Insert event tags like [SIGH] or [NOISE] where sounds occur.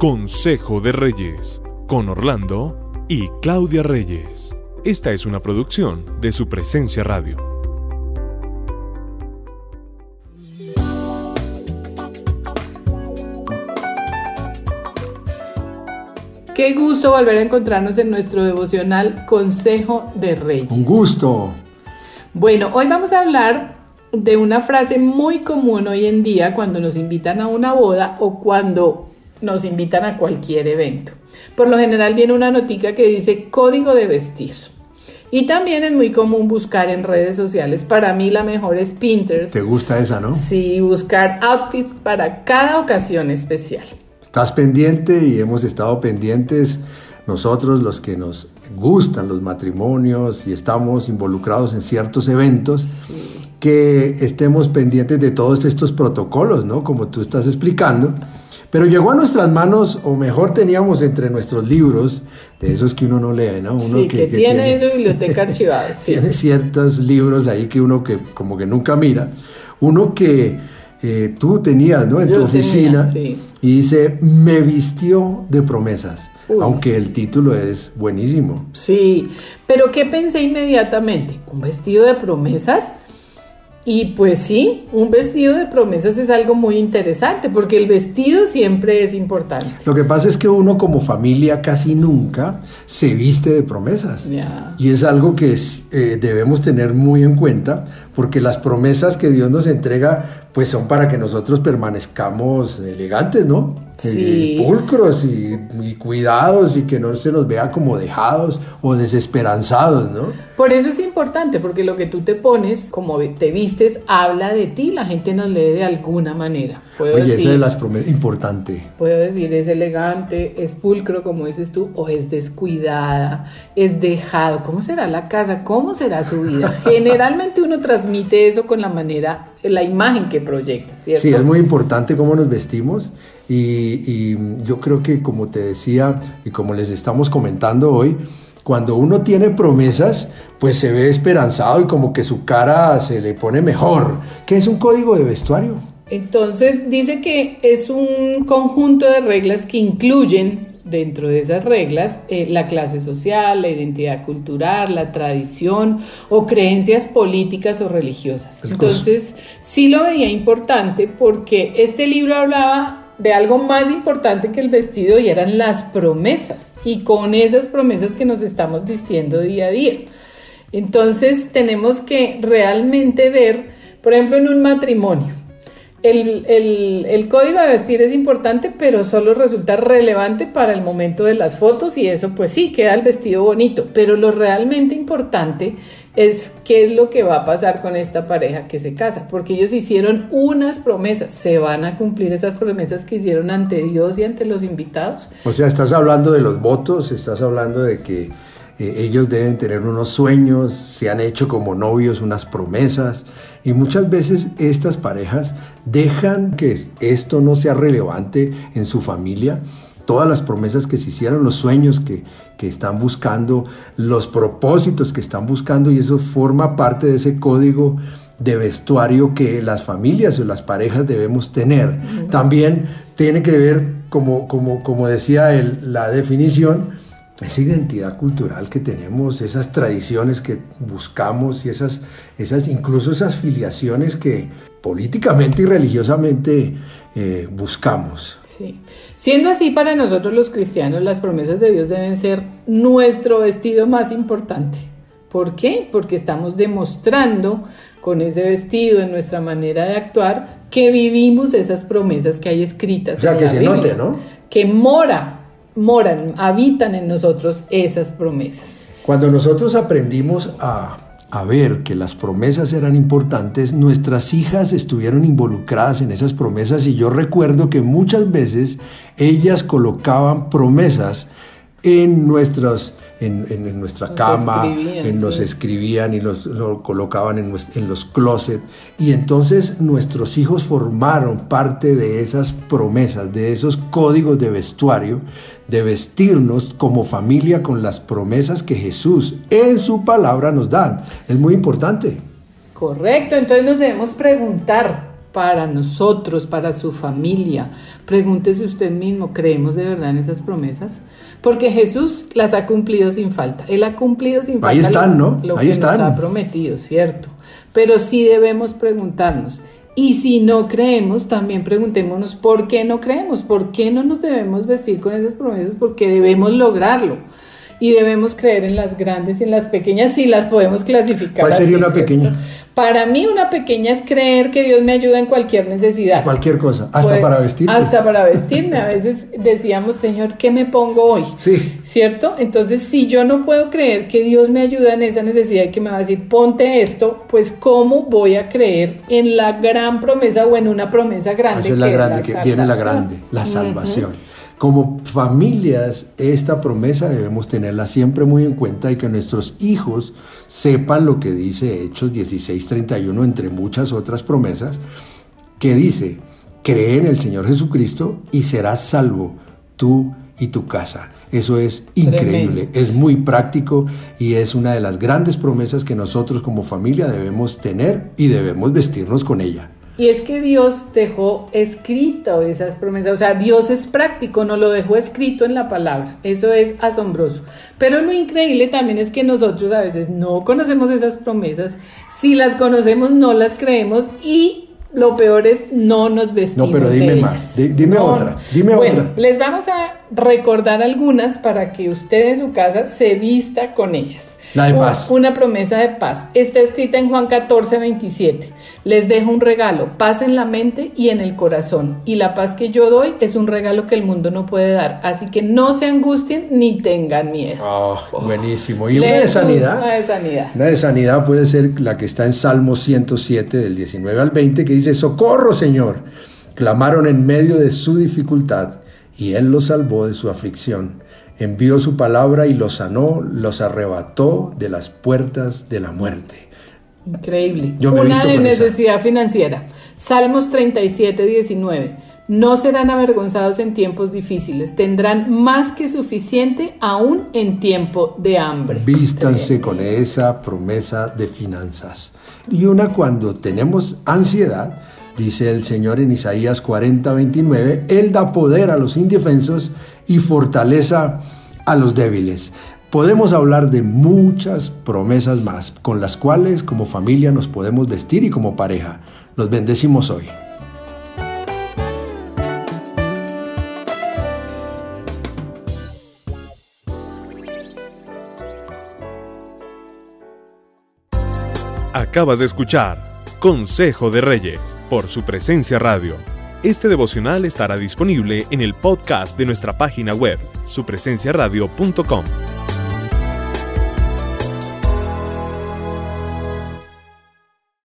Consejo de Reyes, con Orlando y Claudia Reyes. Esta es una producción de su presencia radio. Qué gusto volver a encontrarnos en nuestro devocional Consejo de Reyes. Un gusto. Bueno, hoy vamos a hablar de una frase muy común hoy en día cuando nos invitan a una boda o cuando nos invitan a cualquier evento. Por lo general viene una notica que dice código de vestir. Y también es muy común buscar en redes sociales. Para mí la mejor es Pinterest. ¿Te gusta esa, no? Sí, buscar outfits para cada ocasión especial. Estás pendiente y hemos estado pendientes nosotros los que nos gustan los matrimonios y estamos involucrados en ciertos eventos. Sí que estemos pendientes de todos estos protocolos, ¿no? Como tú estás explicando. Pero llegó a nuestras manos, o mejor teníamos entre nuestros libros, de esos que uno no lee, ¿no? Uno sí, que, tiene, su biblioteca [LAUGHS] archivada. Sí. Tiene ciertos libros ahí que uno que como que nunca mira. Uno que eh, tú tenías, ¿no? En tu oficina. y dice, me vistió de promesas. aunque el título es buenísimo. Sí, pero ¿qué pensé inmediatamente? ¿Un vestido de promesas? Y pues sí, un vestido de promesas es algo muy interesante porque el vestido siempre es importante. Lo que pasa es que uno como familia casi nunca se viste de promesas. Y es algo que eh, debemos tener muy en cuenta porque las promesas que Dios nos entrega pues son para que nosotros permanezcamos elegantes, ¿no? Sí. pulcros y, cuidados y que no se nos vea como dejados o desesperanzados, ¿no? Por eso es importante, porque lo que tú te pones, como te vistes, habla de ti, la gente nos lee de alguna manera. Puedo Oye, decir, esa de las promesas, importante. Puedo decir, es elegante, es pulcro, como dices tú, o es descuidada, es dejado. ¿Cómo será la casa? ¿Cómo será su vida? [LAUGHS] Generalmente uno transmite eso con la manera la imagen que proyecta, ¿cierto? Sí, es muy importante cómo nos vestimos y, yo creo que como te decía y como les estamos comentando hoy, cuando uno tiene promesas, pues se ve esperanzado y como que su cara se le pone mejor. ¿Qué es un código de vestuario? Entonces dice que es un conjunto de reglas que incluyen dentro de esas reglas eh, la clase social, la identidad cultural, la tradición o creencias políticas o religiosas. Entonces, sí lo veía importante porque este libro hablaba de algo más importante que el vestido y eran las promesas y con esas promesas que nos estamos vistiendo día a día. Entonces tenemos que realmente ver, por ejemplo, en un matrimonio, el, código de vestir es importante, pero solo resulta relevante para el momento de las fotos y eso pues sí, queda el vestido bonito, pero lo realmente importante es qué es lo que va a pasar con esta pareja que se casa, porque ellos hicieron unas promesas, se van a cumplir esas promesas que hicieron ante Dios y ante los invitados. O sea, estás hablando de los votos, estás hablando de que eh, ellos deben tener unos sueños, se han hecho como novios unas promesas y muchas veces estas parejas dejan que esto no sea relevante en su familia. Todas las promesas que se hicieron, los sueños que, que están buscando, los propósitos que están buscando y eso forma parte de ese código de vestuario que las familias o las parejas debemos tener. También tiene que ver, como, como, como decía la definición, esa identidad cultural que tenemos, esas tradiciones que buscamos y esas, esas incluso esas filiaciones que políticamente y religiosamente eh, buscamos. Sí. Siendo así para nosotros los cristianos, las promesas de Dios deben ser nuestro vestido más importante. ¿Por qué? Porque estamos demostrando con ese vestido, en nuestra manera de actuar, que vivimos esas promesas que hay escritas. O sea, que se note, ¿no? Que mora moran, habitan en nosotros esas promesas. Cuando nosotros aprendimos a, a, ver que las promesas eran importantes, nuestras hijas estuvieron involucradas en esas promesas y yo recuerdo que muchas veces ellas colocaban promesas en nuestras en, nuestra cama, en, nos escribían y nos lo colocaban en, en los closets. Y entonces nuestros hijos formaron parte de esas promesas, de esos códigos de vestuario, de vestirnos como familia con las promesas que Jesús en su palabra nos dan. Es muy importante. Correcto, entonces nos debemos preguntar, para nosotros, para su familia. Pregúntese usted mismo, ¿creemos de verdad en esas promesas? Porque Jesús las ha cumplido sin falta. Él ha cumplido sin falta. Ahí están, ¿no? Lo Ahí que están. nos ha prometido, ¿cierto? Pero sí debemos preguntarnos. Y si no creemos, también preguntémonos por qué no creemos, por qué no nos debemos vestir con esas promesas, porque debemos lograrlo. Y debemos creer en las grandes y en las pequeñas si las podemos clasificar. ¿Cuál sería así, una ¿cierto? pequeña? Para mí una pequeña es creer que Dios me ayuda en cualquier necesidad. Cualquier cosa, hasta Pues, para vestirte. Hasta para vestirme. A veces decíamos, Señor, ¿qué me pongo hoy? Sí. ¿Cierto? Entonces, si yo no puedo creer que Dios me ayuda en esa necesidad y que me va a decir, ponte esto, pues ¿cómo voy a creer en la gran promesa o en una promesa grande? Esa es la que grande, que viene la grande, la salvación. Como familias, esta promesa debemos tenerla siempre muy en cuenta y que nuestros hijos sepan lo que dice Hechos 16:31, entre muchas otras promesas, que dice, cree en el Señor Jesucristo y serás salvo tú y tu casa. Eso es increíble, es muy práctico y es una de las grandes promesas que nosotros como familia debemos tener y debemos vestirnos con ella. Y es que Dios dejó escrito esas promesas, o sea, Dios es práctico, no lo dejó escrito en la palabra, eso es asombroso. Pero lo increíble también es que nosotros a veces no conocemos esas promesas, si las conocemos no las creemos y lo peor es no nos vestimos No, pero dime de más, ellas. dime otra, dime bueno, otra. les vamos a recordar algunas para que usted en su casa se vista con ellas. La de paz. Una promesa de paz. Está escrita en Juan 14, 27. Les dejo un regalo, paz en la mente y en el corazón. Y la paz que yo doy es un regalo que el mundo no puede dar. Así que no se angustien ni tengan miedo. Oh, buenísimo. Y una de sanidad. Una de sanidad. Una de sanidad puede ser la que está en Salmo 107 del 19 al 20 que dice, socorro Señor. Clamaron en medio de su dificultad y Él los salvó de su aflicción. Envió su palabra y los sanó, los arrebató de las puertas de la muerte. Increíble. Yo me Una esa. necesidad financiera. Salmos 37, 19. No serán avergonzados en tiempos difíciles. Tendrán más que suficiente aún en tiempo de hambre. Vístanse con esa promesa de finanzas. Y una cuando tenemos ansiedad, dice el Señor en Isaías 40, 29, Él da poder a los indefensos y fortaleza a los débiles. Podemos hablar de muchas promesas más con las cuales como familia nos podemos vestir y como pareja. Los bendecimos hoy. Acabas de escuchar Consejo de Reyes por su presencia radio. Este devocional estará disponible en el podcast de nuestra página web, supresenciaradio.com.